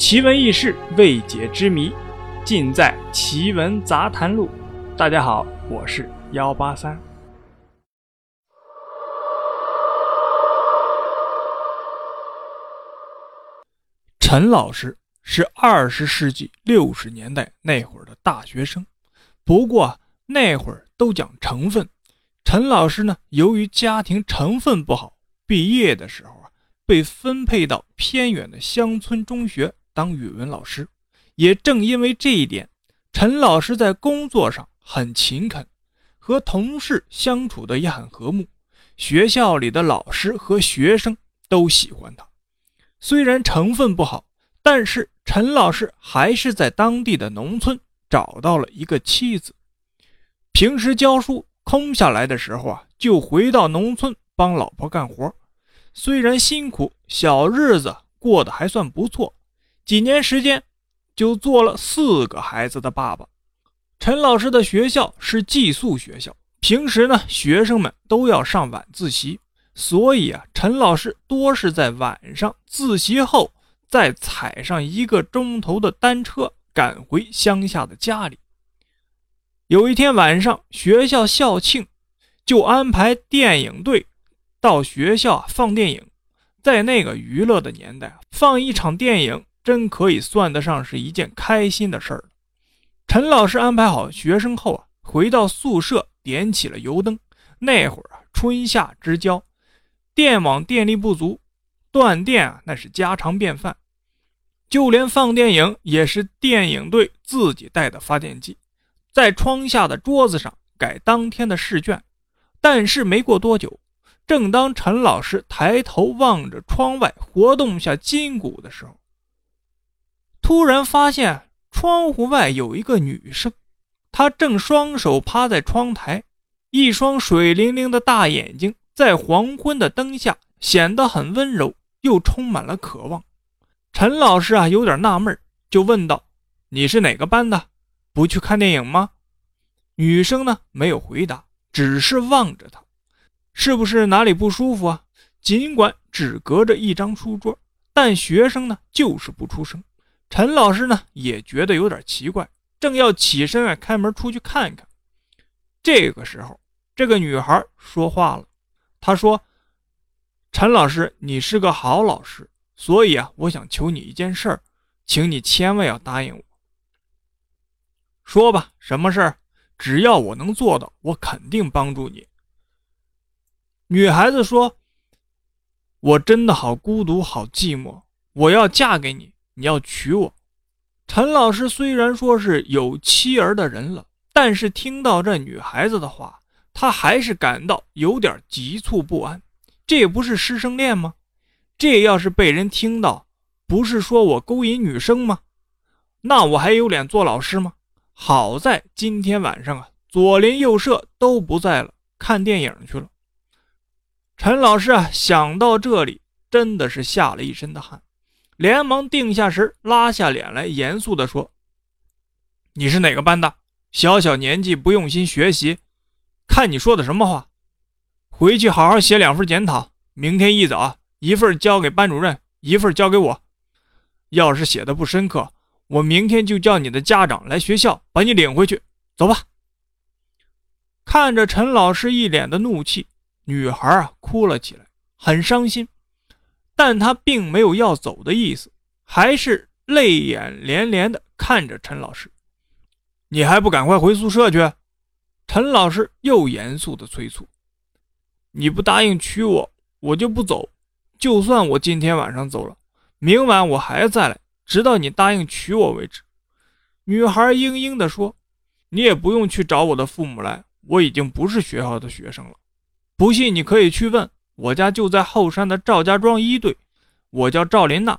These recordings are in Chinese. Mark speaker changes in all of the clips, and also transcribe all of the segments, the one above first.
Speaker 1: 奇闻异事、未解之谜，尽在《奇闻杂谈录》。大家好，我是幺八三。陈老师是二十世纪六十年代那会儿的大学生，不过那会儿都讲成分。陈老师呢，由于家庭成分不好，毕业的时候啊，被分配到偏远的乡村中学。当语文老师，也正因为这一点，陈老师在工作上很勤恳，和同事相处的也很和睦，学校里的老师和学生都喜欢他。虽然成分不好，但是陈老师还是在当地的农村找到了一个妻子。平时教书空下来的时候啊，就回到农村帮老婆干活。虽然辛苦，小日子过得还算不错。几年时间，就做了四个孩子的爸爸。陈老师的学校是寄宿学校，平时呢，学生们都要上晚自习，所以啊，陈老师多是在晚上自习后，再踩上一个钟头的单车赶回乡下的家里。有一天晚上，学校校庆，就安排电影队到学校放电影。在那个娱乐的年代，放一场电影。真可以算得上是一件开心的事儿。陈老师安排好学生后啊，回到宿舍点起了油灯。那会儿啊，春夏之交，电网电力不足，断电啊那是家常便饭。就连放电影也是电影队自己带的发电机，在窗下的桌子上改当天的试卷。但是没过多久，正当陈老师抬头望着窗外活动下筋骨的时候，突然发现窗户外有一个女生，她正双手趴在窗台，一双水灵灵的大眼睛在黄昏的灯下显得很温柔，又充满了渴望。陈老师啊，有点纳闷，就问道：“你是哪个班的？不去看电影吗？”女生呢，没有回答，只是望着他，是不是哪里不舒服啊？尽管只隔着一张书桌，但学生呢，就是不出声。陈老师呢也觉得有点奇怪，正要起身啊开门出去看看，这个时候，这个女孩说话了，她说：“陈老师，你是个好老师，所以啊，我想求你一件事儿，请你千万要答应我。说吧，什么事儿？只要我能做到，我肯定帮助你。”女孩子说：“我真的好孤独，好寂寞，我要嫁给你。”你要娶我，陈老师虽然说是有妻儿的人了，但是听到这女孩子的话，他还是感到有点急促不安。这不是师生恋吗？这要是被人听到，不是说我勾引女生吗？那我还有脸做老师吗？好在今天晚上啊，左邻右舍都不在了，看电影去了。陈老师啊，想到这里，真的是吓了一身的汗。连忙定下神，拉下脸来，严肃地说：“你是哪个班的？小小年纪不用心学习，看你说的什么话！回去好好写两份检讨，明天一早，一份交给班主任，一份交给我。要是写的不深刻，我明天就叫你的家长来学校把你领回去。走吧。”看着陈老师一脸的怒气，女孩啊哭了起来，很伤心。但他并没有要走的意思，还是泪眼连连地看着陈老师。你还不赶快回宿舍去！陈老师又严肃地催促。你不答应娶我，我就不走。就算我今天晚上走了，明晚我还再来，直到你答应娶我为止。女孩嘤嘤地说：“你也不用去找我的父母来，我已经不是学校的学生了。不信你可以去问。”我家就在后山的赵家庄一队，我叫赵林娜，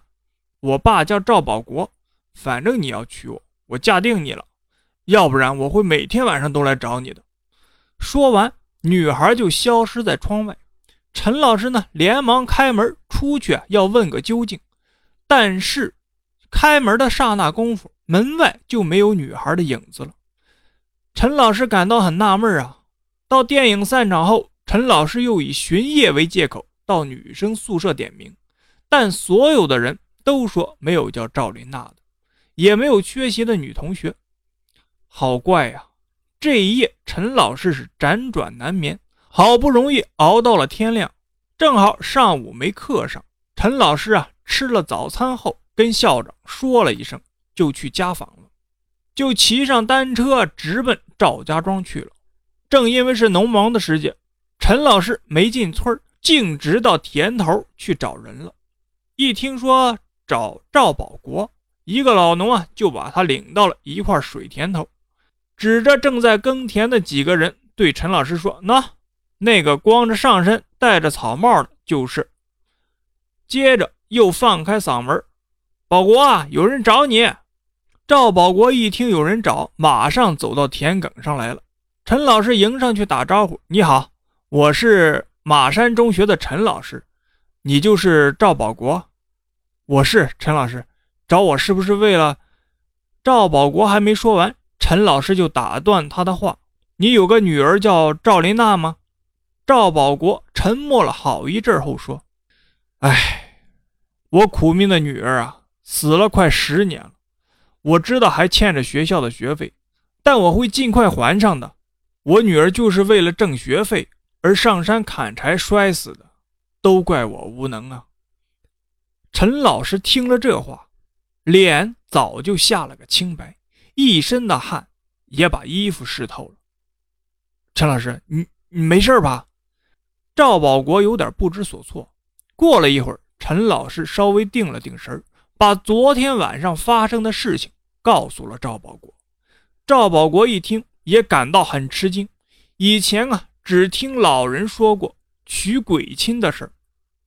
Speaker 1: 我爸叫赵保国。反正你要娶我，我嫁定你了，要不然我会每天晚上都来找你的。说完，女孩就消失在窗外。陈老师呢，连忙开门出去要问个究竟。但是，开门的刹那功夫，门外就没有女孩的影子了。陈老师感到很纳闷啊。到电影散场后。陈老师又以巡夜为借口到女生宿舍点名，但所有的人都说没有叫赵琳娜的，也没有缺席的女同学。好怪呀！这一夜，陈老师是辗转难眠，好不容易熬到了天亮，正好上午没课上。陈老师啊，吃了早餐后，跟校长说了一声，就去家访了，就骑上单车直奔赵家庄去了。正因为是农忙的时节，陈老师没进村径直到田头去找人了。一听说找赵保国，一个老农啊，就把他领到了一块水田头，指着正在耕田的几个人，对陈老师说：“那那个光着上身、戴着草帽的，就是。”接着又放开嗓门：“保国啊，有人找你。”赵保国一听有人找，马上走到田埂上来了。陈老师迎上去打招呼：“你好，我是马山中学的陈老师，你就是赵保国？我是陈老师，找我是不是为了？”赵保国还没说完，陈老师就打断他的话：“你有个女儿叫赵琳娜吗？”赵保国沉默了好一阵后说：“哎，我苦命的女儿啊，死了快十年了，我知道还欠着学校的学费，但我会尽快还上的。”我女儿就是为了挣学费而上山砍柴摔死的，都怪我无能啊！陈老师听了这话，脸早就下了个青白，一身的汗也把衣服湿透了。陈老师，你你没事吧？赵保国有点不知所措。过了一会儿，陈老师稍微定了定神把昨天晚上发生的事情告诉了赵保国。赵保国一听。也感到很吃惊。以前啊，只听老人说过娶鬼亲的事儿，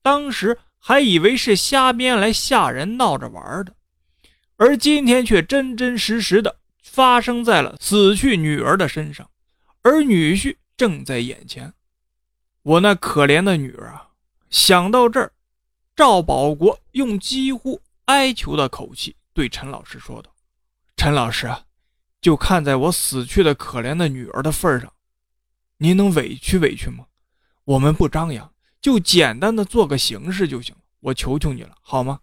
Speaker 1: 当时还以为是瞎编来吓人、闹着玩的，而今天却真真实实的发生在了死去女儿的身上，而女婿正在眼前。我那可怜的女儿啊！想到这儿，赵保国用几乎哀求的口气对陈老师说道：“陈老师啊。”就看在我死去的可怜的女儿的份上，您能委屈委屈吗？我们不张扬，就简单的做个形式就行了。我求求你了，好吗？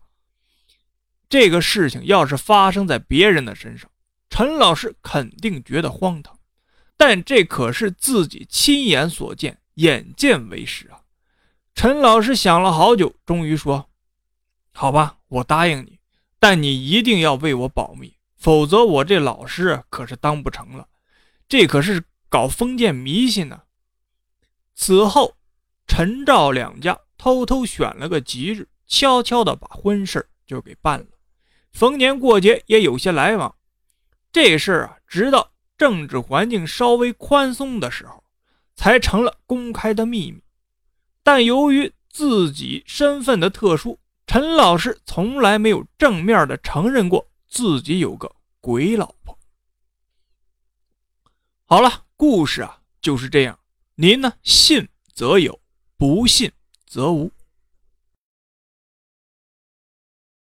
Speaker 1: 这个事情要是发生在别人的身上，陈老师肯定觉得荒唐，但这可是自己亲眼所见、眼见为实啊！陈老师想了好久，终于说：“好吧，我答应你，但你一定要为我保密。”否则，我这老师可是当不成了。这可是搞封建迷信呢。此后，陈赵两家偷偷选了个吉日，悄悄的把婚事就给办了。逢年过节也有些来往。这事儿啊，直到政治环境稍微宽松的时候，才成了公开的秘密。但由于自己身份的特殊，陈老师从来没有正面的承认过。自己有个鬼老婆。好了，故事啊就是这样。您呢，信则有，不信则无。